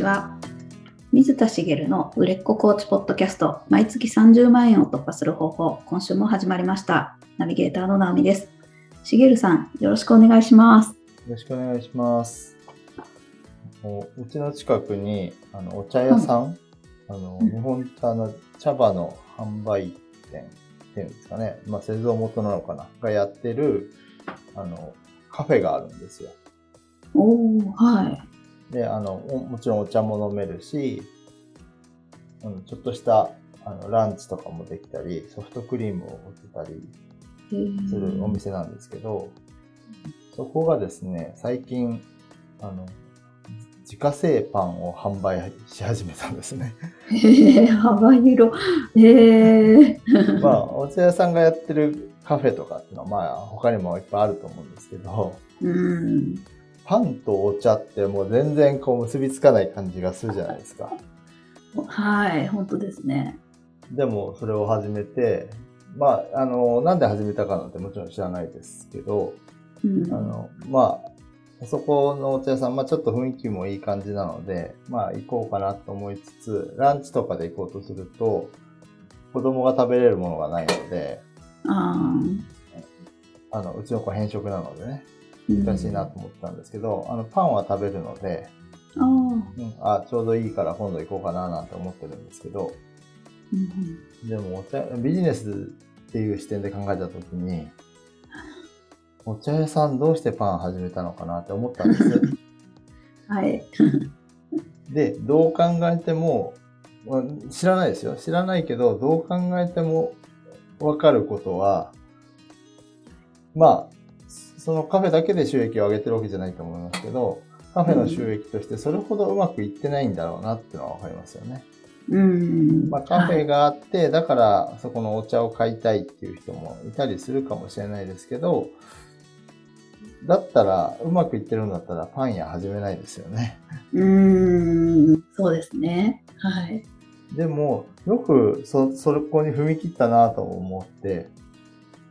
ちは。水田茂の売れっ子コーチポッドキャスト、毎月30万円を突破する方法、今週も始まりました。ナビゲーターの直美です。茂さん、よろしくお願いします。よろしくお願いします。もううちの近くにあのお茶屋さん、あのうん日本茶の茶葉の販売店っていうんですかね、まあ、製造元なのかながやってるあのカフェがあるんですよ。おー、はい。であのおもちろんお茶も飲めるし、うん、ちょっとしたあのランチとかもできたりソフトクリームを売ってたりするお店なんですけど、そこがですね、最近、あの、自家製パンを販売し始めたんですね。へ ー幅広。へー。まあ、お茶屋さんがやってるカフェとかっていうのは、まあ、他にもいっぱいあると思うんですけど、うん。パンとお茶ってもう全然こう結びつかない感じがするじゃないですか。はい、本当ですね。でも、それを始めて、まあ、あの、なんで始めたかなんてもちろん知らないですけど、うん、あの、まあ、そこのお茶屋さん、まあちょっと雰囲気もいい感じなので、まあ行こうかなと思いつつ、ランチとかで行こうとすると、子供が食べれるものがないので、ああの、うちの子偏食なのでね、ー難しいなと思ってたんですけど、あの、パンは食べるので、あーうん、あ、ちょうどいいから今度行こうかななんて思ってるんですけど、うんでもお茶、ビジネスっていう視点で考えたときに、お茶屋さんどうしてパン始めたのかなって思ったんです。はい。で、どう考えても、まあ知らないですよ。知らないけど、どう考えてもわかることは、まあ、そのカフェだけで収益を上げてるわけじゃないと思いますけど、カフェの収益としてそれほどうまくいってないんだろうなっていうのはわかりますよね。うん。まあ、カフはいェがあって、だからそこのお茶を買いたいっていう人もいたりするかもしれないですけど、だったら、うまくいってるんだったらパン屋始めないですよね。うーん、そうですね。はい。でも、よくそ、そこに踏み切ったなと思って、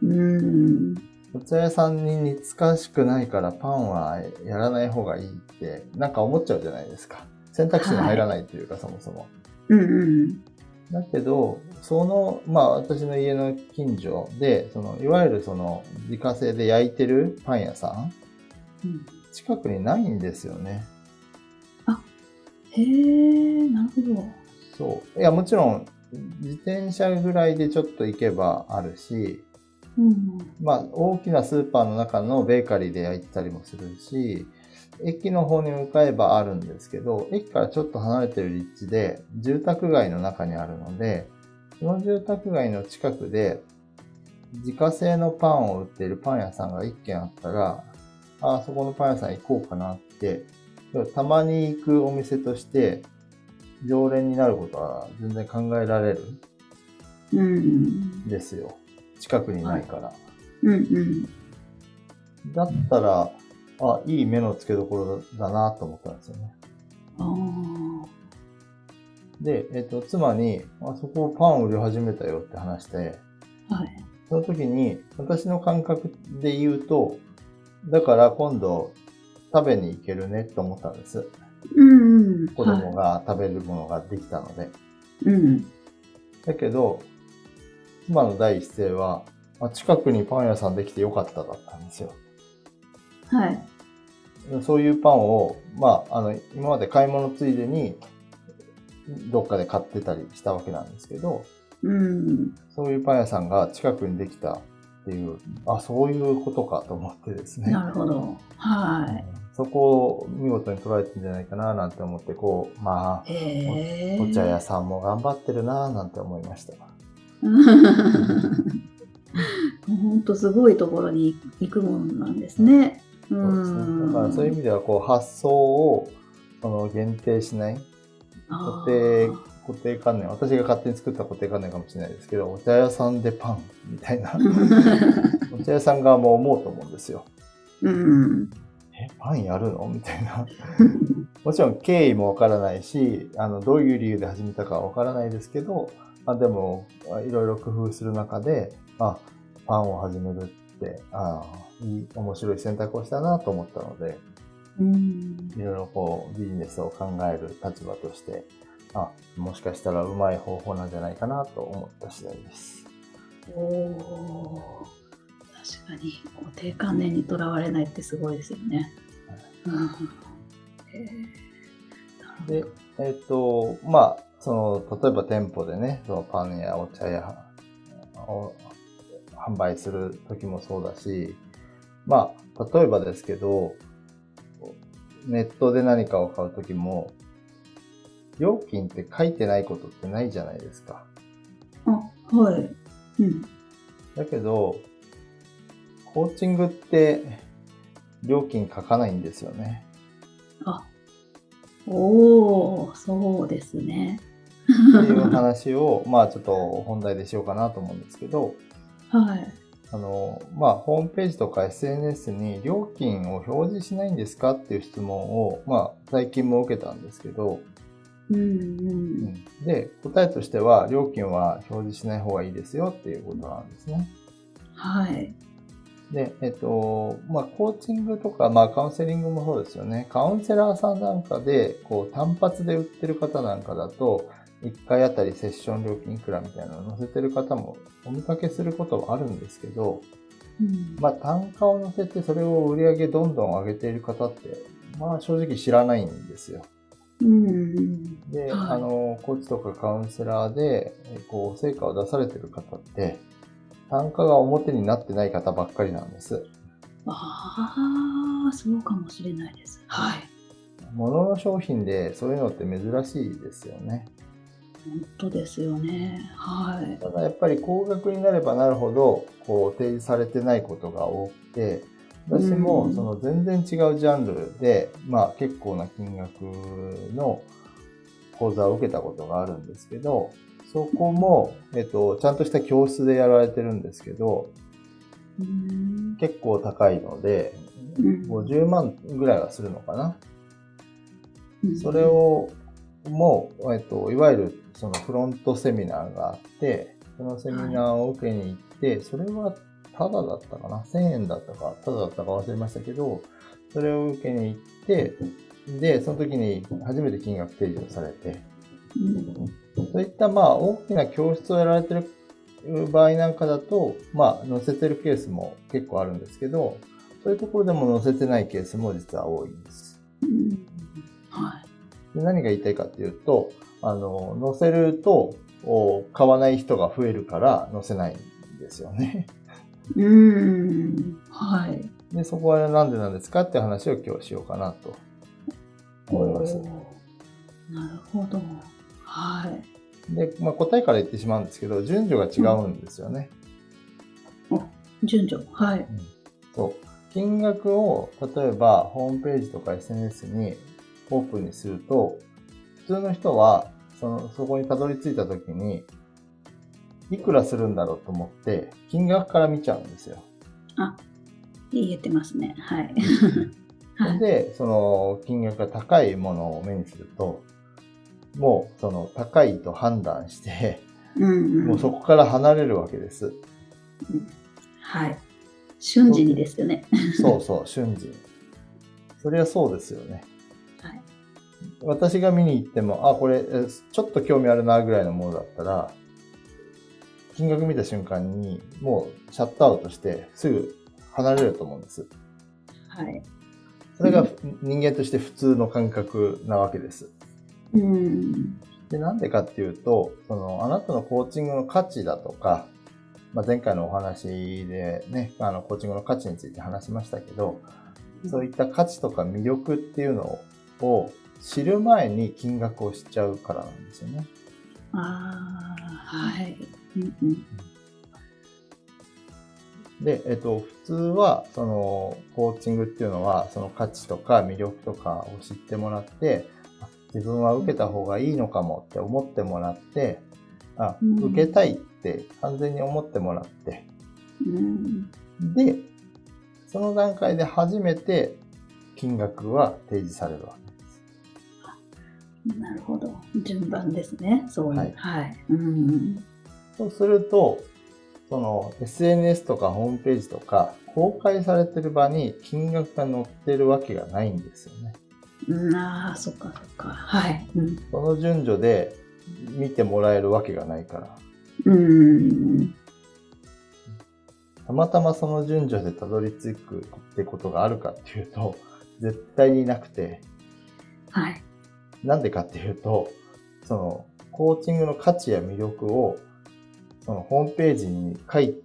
うーん。お茶屋さんに似つかしくないからパンはやらない方がいいって、なんか思っちゃうじゃないですか。選択肢に入らないというか、そもそも。うんうん。だけど、その、まあ私の家の近所で、その、いわゆるその、自家製で焼いてるパン屋さん、うん近くにないんですよね。へえ、なるほど。そう。いや、もちろん、自転車ぐらいでちょっと行けばあるし、うん。まあ、大きなスーパーの中のベーカリーで焼いてたりもするし、駅の方に向かえばあるんですけど、駅からちょっと離れてる立地で、住宅街の中にあるので、その住宅街の近くで、自家製のパンを売っているパン屋さんが一軒あったら、あそこのパン屋さん行こうかなって、たまに行くお店として、常連になることは全然考えられるうん。んですよ。近くにないから。うんうん。だったら、あ、いい目の付けどころだなと思ったんですよね。ああ。で、えっ、と、妻に、あそこパン売り始めたよって話して、はい。その時に、私の感覚で言うと、だから今度食べに行けるねと思ったんです。うんうん。子供が食べるものができたので。はい。うん。だけど、妻の第一声は、あ近くにパン屋さんできてよかっただったんですよ。はい。そういうパンを、まあ、あの、今まで買い物ついでに、どっかで買ってたりしたわけなんですけど、うん。そういうパン屋さんが近くにできたっていう、あ、そういうことかと思ってですね。なるほど。はそこを見事に捉えてるんじゃないかななんて思って、こう、ま。あ、お茶屋さんも頑張ってるななんて思いました。本当すごいところに行くものなんですね。うね。ん。だからそういう意味では、こう、発想を、その、限定しない、固定、固定観念、私が勝手に作った固定観念かもしれないですけど、お茶屋さんでパンみたいな、お茶屋さん側も思うと思うんですよ。うん。え、パンやるの？みたいな。もちろん経緯もわからないし、あの、どういう理由で始めたかわからないですけど、あでも、いろいろ工夫する中で、あ、パンを始めるって、あいい、面白い選択をしたなと思ったので、うん。いろいろこうビジネスを考える立場として、あ、もしかしたらうまい方法なんじゃないかなと思った次第です。おお。確かに固定観念にとらわれないってすごいですよね。うん。へえ。で、えっ、と、まあ、その、例えば店舗でね、そのパンやお茶や、を販売する時もそうだし、まあ、例えばですけど、ネットで何かを買う時も、料金って書いてないことってないじゃないですか。あ、はい。うん。だけど、コーチングって料金書かないんですよね。あ、おお、そうですね。っていう話を、まあちょっと本題でしようかなと思うんですけど、はい。あの、まあ、ホームページとか SNS に料金を表示しないんですかっていう質問を、まあ、最近も受けたんですけど、うんう。うんんで、答えとしては、料金は表示しない方がいいですよっていうことなんですね。はい。で、えっと、まあ、コーチングとか、まあ、カウンセリングもそうですよね。カウンセラーさんなんかで、こう、単発で売ってる方なんかだと、1回あたりセッション料金いくらみたいなのを載せてる方もお見かけすることはあるんですけど、うん。まあ、単価を乗せてそれを売り上げどんどん上げている方って、まあ、正直知らないんですよ。うんうん。で、はいあの、コーチとかカウンセラーで、えこう、成果を出されてる方って、単価が表になってない方ばっかりなんです。ああ、そうかもしれないです。はい。物の商品でそういうのって珍しいですよね。本当ですよね。はい。ただやっぱり高額になればなるほど、こう、提示されてないことが多くて、私うんもその全然違うジャンルで、まあ結構な金額の講座を受けたことがあるんですけど、そこも、えっと、ちゃんとした教室でやられてるんですけど、うん。結構高いので、うん50万ぐらいはするのかな。うんそれ。を、もう、えっと、いわゆるそのフロントセミナーがあって、そのセミナーを受けに行って、それはタダだったかな ?1000 円だったか、タダだったか忘れましたけど、それを受けに行って、で、その時に初めて金額提示をされて、うんそういったまあ大きな教室をやられてる場合なんかだと、まあ載せてるケースも結構あるんですけど、そういうところでも載せてないケースも実は多いんです。で何が言いたいかっていうと、あの、載せると、お買わない人が増えるから載せないんですよね。うん。はい。で、そこはなんでなんですかって話を今日しようかなと思いますなるほど。はい。で、まあ、答えから言ってしまうんですけど、順序が違うんですよね。順序。はい。そう。金額を、例えば、ホームページとか SNS にオープンにすると、普通の人は、その、そこにたどり着いたときに、いくらするんだろうと思って、金額から見ちゃうんですよ。あ、言えてますね。はい。はい。で、その、金額が高いものを目にすると、もう、その、高いと判断して、うんうん。もうそこから離れるわけです。はい。瞬時にですよね。そうそう、瞬時に。そりゃそうですよね。はい。私が見に行っても、あ、これ、えちょっと興味あるなぐらいのものだったら、金額見た瞬間に、もうシャットアウトして、すぐ離れると思うんです。はい。それが人間として普通の感覚なわけです。うん。で、なんでかっていうと、その、あなたのコーチングの価値だとか、まあ、前回のお話でね、あの、コーチングの価値について話しましたけど、そういった価値とか魅力っていうのを知る前に金額を知っちゃうからなんですよね。ああ、はい。うんうん。で、えっと、普通は、その、コーチングっていうのは、その価値とか魅力とかを知ってもらって、あ自分は受けた方がいいのかもって思ってもらって、あ、うん受けたいって完全に思ってもらって、うん。で、その段階で初めて金額は提示されるわけです。なるほど。順番ですね。そういう。はいはい。うん。そうすると、その SNS とかホームページとか公開されてる場に金額が載ってるわけがないんですよね。うん、ああ、そっかそっか。はい。うん。その順序で見てもらえるわけがないから。うん。たまたまその順序でたどり着くってことがあるかっていうと、絶対になくて、はい。なんでかっていうと、その、コーチングの価値や魅力を、そのホームページに書い、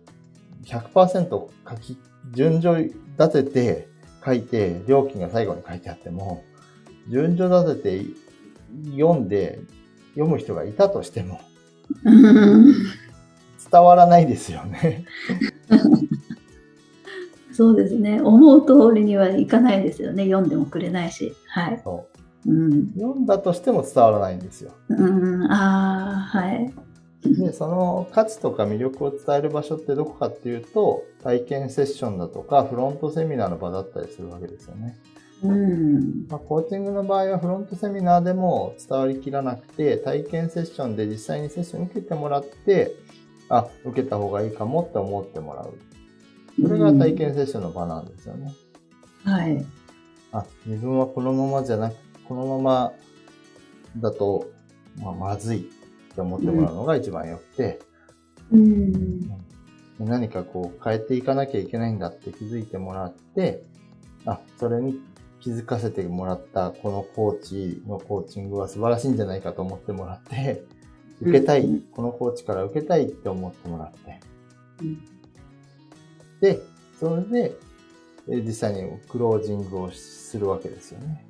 100%書き、順序立てて書いて、料金が最後に書いてあっても、順序立てて読んで、読む人がいたとしても、うん伝わらないですよね。そうですね。思う通りにはいかないですよね。読んでもくれないし。はい。そううん。読んだとしても伝わらないんですよ。うん。ああ、はい。で、その価値とか魅力を伝える場所ってどこかっていうと、体験セッションだとか、フロントセミナーの場だったりするわけですよね。うん。まあ、コーチングの場合はフロントセミナーでも伝わりきらなくて、体験セッションで実際にセッション受けてもらって、あ、受けた方がいいかもって思ってもらう。それが体験セッションの場なんですよね。はい。あ、自分はこのままじゃなく、このままだと、まあ、まずいって思ってもらうのが一番良くて、うん。何かこう変えていかなきゃいけないんだって気づいてもらって、あ、それに気づかせてもらったこのコーチのコーチングは素晴らしいんじゃないかと思ってもらって、受けたい、うんこのコーチから受けたいって思ってもらって、うん。で、それで、え実際にクロージングをするわけですよね。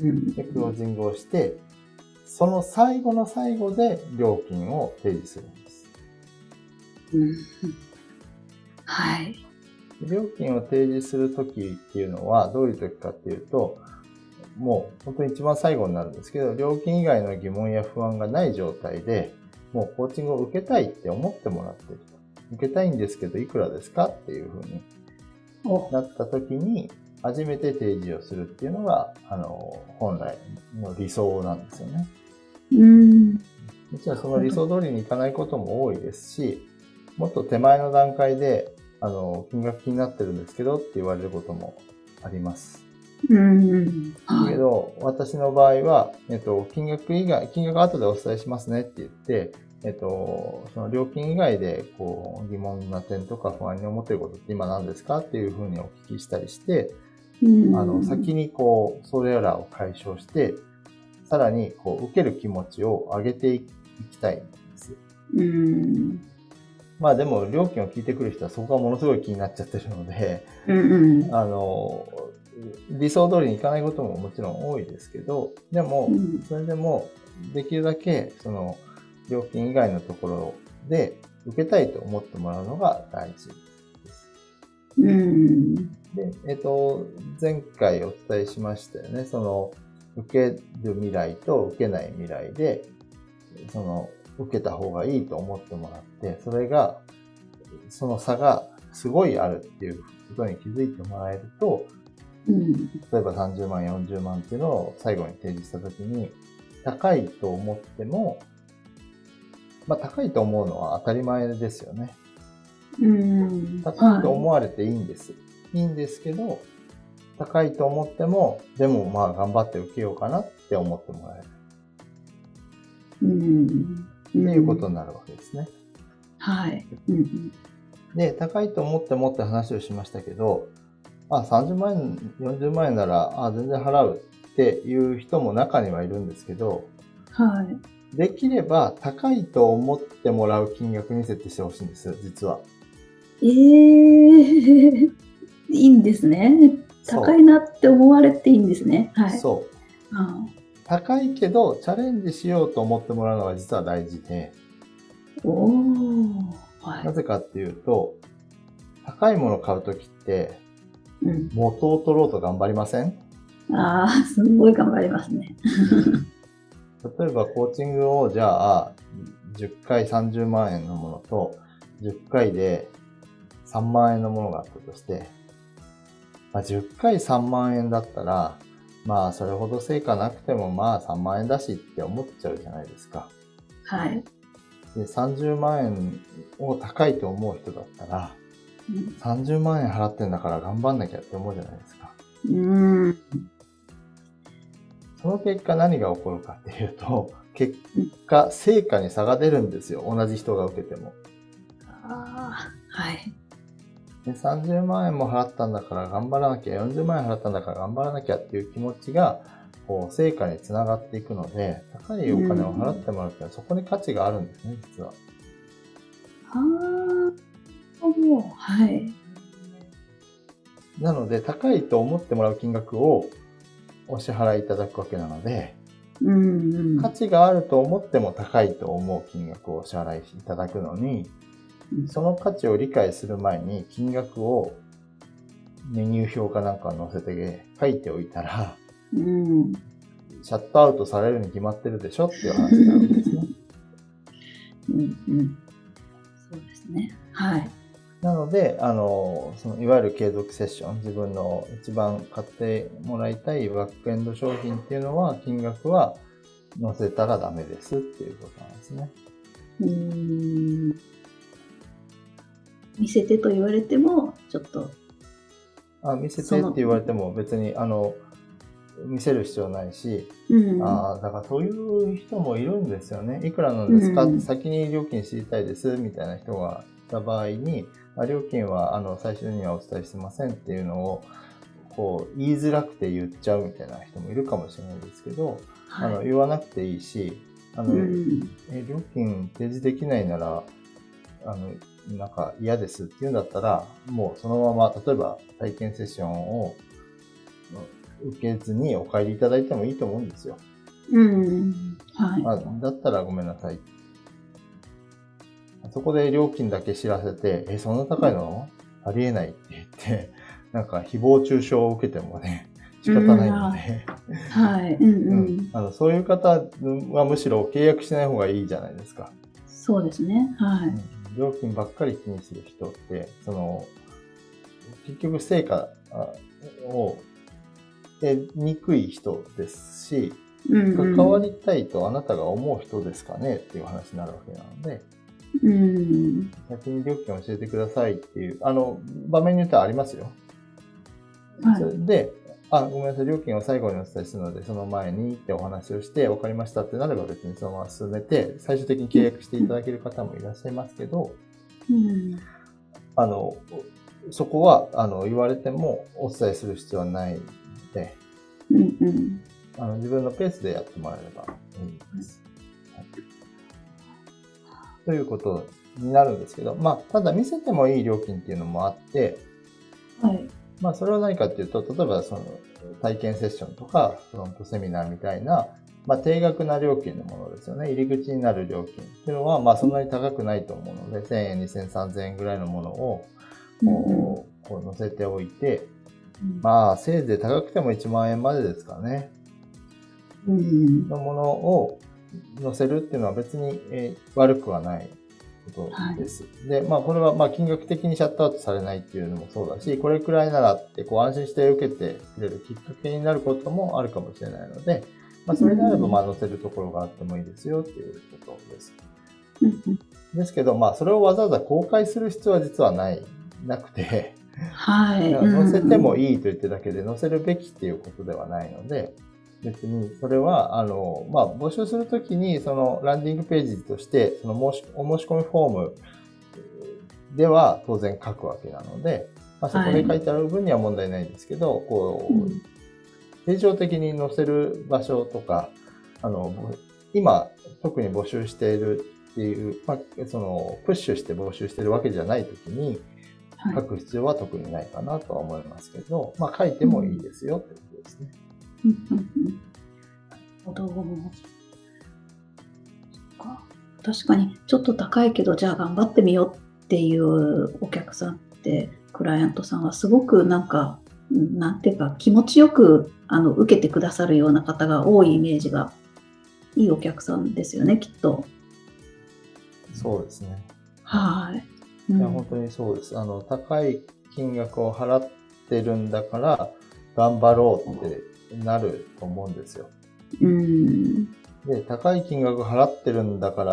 うんで、クロージングをして、その最後の最後で料金を提示するんです。うんはい。料金を提示するときっていうのはどういうときかっていうと、もう本当に一番最後になるんですけど、料金以外の疑問や不安がない状態で、もうコーチングを受けたいって思ってもらってると。受けたいんですけど、いくらですかっていうふうにお、なったときに、初めて提示をするっていうのが、あの、本来の理想なんですよね。うん。もちろんその理想通りにいかないことも多いですし、もっと手前の段階で、あの、金額気になってるんですけどって言われることもあります。うん。はい。けど、私の場合は、えっと、金額以外、金額後でお伝えしますねって言って、えっと、その料金以外で、こう、疑問な点とか不安に思っていることって今何ですかっていうふうにお聞きしたりして、うんあの、先にこう、それらを解消して、さらに、こう、受ける気持ちを上げていきたいんです。うん。まあでも、料金を聞いてくる人はそこがものすごい気になっちゃってるので、うんうん。あの、理想通りにいかないことももちろん多いですけど、でもう、んそれでも、できるだけ、その、料金以外のところで受けたいと思ってもらうのが大事。うん。で、えっと、前回お伝えしましたよね。その、受ける未来と受けない未来で、その、受けた方がいいと思ってもらって、それが、その差がすごいあるっていうことに気づいてもらえると、うん。例えば30万、40万っていうのを最後に提示したときに、高いと思っても、まあ高いと思うのは当たり前ですよね。うん。高いと思われていいんです。いいんですけど、高いと思っても、でもまあ頑張って受けようかなって思ってもらえる。うん。っていうことになるわけですね。はい。うん。で、高いと思ってもって話をしましたけど、あ、30万円、40万円なら、あ、全然払うっていう人も中にはいるんですけど、はい。できれば高いと思ってもらう金額に設定してほしいんです、実は。ええ いいんですね。高いなって思われていいんですね。はい。そう。あ高いけど、チャレンジしようと思ってもらうのが実は大事で、おー。は。ないぜかっていうと、高いものを買うときって、うん、元を取ろうと頑張りません？ああ、すごい頑張りますね。例えばコーチングをじゃあ、10回30万円のものと、10回で3万円のものがあったとして、まあ、10回3万円だったら、まあそれほど成果なくてもまあ3万円だしって思っちゃうじゃないですか。はい。で30万円を高いと思う人だったら、うん30万円払ってんだから頑張んなきゃって思うじゃないですか。うん。その結果何が起こるかっていうと、結果、成果に差が出るんですよ。同じ人が受けても。ああ、はい。で30万円も払ったんだから頑張らなきゃ、40万円払ったんだから頑張らなきゃっていう気持ちが、こう、成果につながっていくので、高いお金を払ってもらうってのはそこに価値があるんですね、実は。ああ、もう、はい。なので、高いと思ってもらう金額をお支払いいただくわけなので、うんうん。価値があると思っても高いと思う金額をお支払いいただくのに、その価値を理解する前に金額をメニュー表かなんかに載せて書いておいたら、うん。シャットアウトされるに決まってるでしょっていう話になるんですね。うんうん。そうですね。はい。なので、あの、そのいわゆる継続セッション、自分の一番買ってもらいたいバックエンド商品っていうのは、金額は載せたらダメですっていうことなんですね。うーん。見せてと言われても、ちょっと、あ見せてって言われても別に、あの、見せる必要ないし、うん。ああ、だからそういう人もいるんですよね。いくらなんですか、うん先に料金知りたいです、みたいな人がいた場合に、あ料金はあの最初にはお伝えしてませんっていうのを、こう、言いづらくて言っちゃうみたいな人もいるかもしれないですけど、あのはい。言わなくていいし、あの、うん。え料金提示できないなら、あの、なんか嫌ですって言うんだったら、もうそのまま、例えば体験セッションを受けずにお帰りいただいてもいいと思うんですよ。うん。はい。あだったらごめんなさい。そこで料金だけ知らせて、え、そんな高いの？ありえないって言って、なんか誹謗中傷を受けてもね、仕方ないので、はい。うんううんん。あのそういう方はむしろ契約しない方がいいじゃないですか。そうですね。はい。料金ばっかり気にする人って、その、結局成果あを得にくい人ですし。関わりたいとあなたが思う人ですかねっていう話になるわけなので、うん。先に料金を教えてくださいっていう、あの、場面によってはありますよ。はいで、あ、ごめんなさい、料金を最後にお伝えするので、その前にってお話をして、分かりましたってなれば別にそのまま進めて、最終的に契約していただける方もいらっしゃいますけど、うん。あの、そこは、あの、言われてもお伝えする必要はないので、うんうん。あの自分のペースでやってもらえればいいです。はいということになるんですけど、まあ、ただ見せてもいい料金っていうのもあって、はい。まあ、それは何かっていうと、例えばその体験セッションとか、フロントセミナーみたいな、まあ、定額な料金のものですよね。入り口になる料金っていうのは、まあ、そんなに高くないと思うので、1000円、2000、3000円ぐらいのものを、こう、こう載せておいて、うんまあ、せいぜい高くても1万円までですかね。うん。のものを載せるっていうのは別に、えー悪くはないことです。で、まあこれはまあ金額的にシャットアウトされないっていうのもそうだし、これくらいならってこう安心して受けてくれるきっかけになることもあるかもしれないので、まあそれであればまあ載せるところがあってもいいですよっていうことです。うんですけど、まあそれをわざわざ公開する必要は実はない、なくて、はい。載せてもい。いいと言ってるだけで載せるべきっていうことではないので、別にそれは、あの、まあ、募集するときに、そのランディングページとして、その申し、お申し込みフォームでは当然書くわけなので、まあ、そこで書いてある分には問題ないんですけど、こう、うん定常的に載せる場所とか、あの、今、特に募集しているっていう、まあ、その、プッシュして募集してるわけじゃないときに、はい。書く必要は特にないかなとは思いますけど、まあ書いてもいいですよってことですね。うんうんうんなるほど。そっか確かに、ちょっと高いけど、じゃあ頑張ってみようっていうお客さんって、クライアントさんはすごくなんか、うんなんていうか、気持ちよくあの受けてくださるような方が多いイメージが、いいお客さんですよね、きっと。そうですね。はい。うんいや、本当にそうです。あの、高い金額を払ってるんだから、頑張ろうってなると思うんですよ。うん。で、高い金額払ってるんだか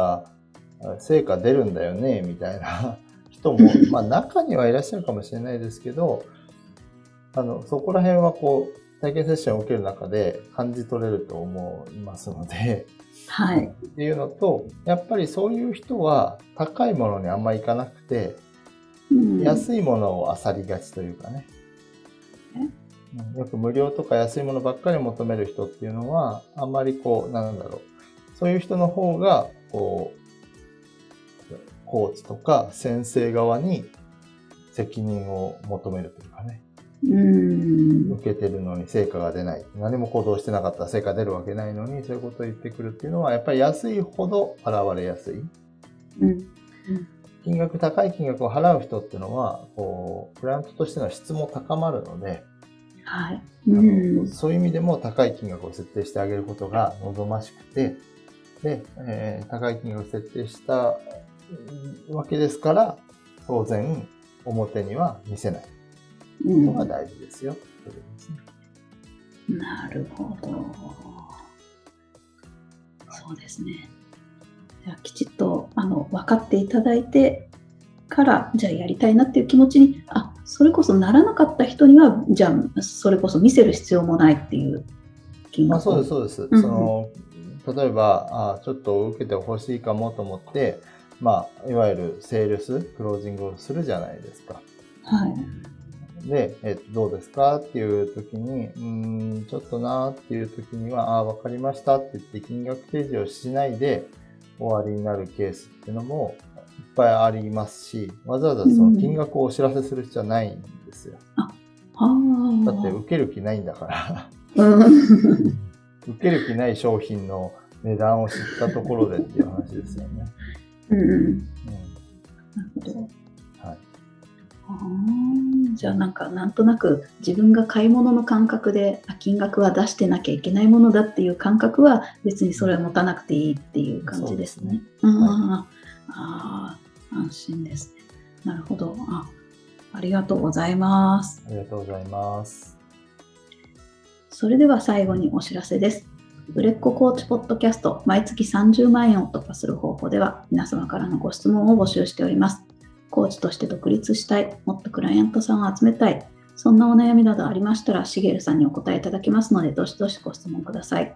ら、成果出るんだよね、みたいな 人も、まあ中にはいらっしゃるかもしれないですけど、あの、そこら辺はこう、体験セッションを受ける中で感じ取れると思いますので、はい。っていうのと、やっぱりそういう人は高いものにあんまりいかなくて、うん、安いものを漁りがちというかね。よく無料とか安いものばっかり求める人っていうのは、あんまりこう、なんだろう。そういう人の方が、こう、コーチとか先生側に責任を求めるというかね。うん受けてるのに成果が出ない。何も行動してなかったら成果出るわけないのに、そういうことを言ってくるっていうのは、やっぱり安いほど現れやすい。うん、金額、高い金額を払う人っていうのは、こう、クライアントとしての質も高まるので、はい、うん、そういう意味でも高い金額を設定してあげることが望ましくて、で、えー、高い金額を設定したわけですから、当然、表には見せない。のが大事ですよ、うん、なるほど。そうですね。じゃあきちっとあの分かっていただいてからじゃあやりたいなっていう気持ちにあそれこそならなかった人にはじゃあそれこそ見せる必要もないっていう気持ち。そうですそうです。うん、その例えばあちょっと受けてほしいかもと思ってまあいわゆるセールスクロージングをするじゃないですか。はい。で、えっと、どうですかっていう時に、うん、ちょっとなーっていう時には、ああ、わかりましたって言って金額提示をしないで終わりになるケースっていうのもぱいありますし、わざわざその金額をお知らせする必要はないんですよ。うん、だって受ける気ないんだから受ける気ない商品の値段を知ったところでっていう話ですよね。うん。うん、なるほど。じゃあなんかなんとなく自分が買い物の感覚で金額は出してなきゃいけないものだっていう感覚は別にそれを持たなくていいっていう感じですね。すねはい、ああ安心ですね。なるほどあ。ありがとうございます。ありがとうございます。それでは最後にお知らせです。売れっ子コーチポッドキャスト毎月30万円を突破する方法では皆様からのご質問を募集しております。コーチとして独立したい、もっとクライアントさんを集めたい、そんなお悩みなどありましたら、しげるさんにお答えいただけますので、どしどしご質問ください。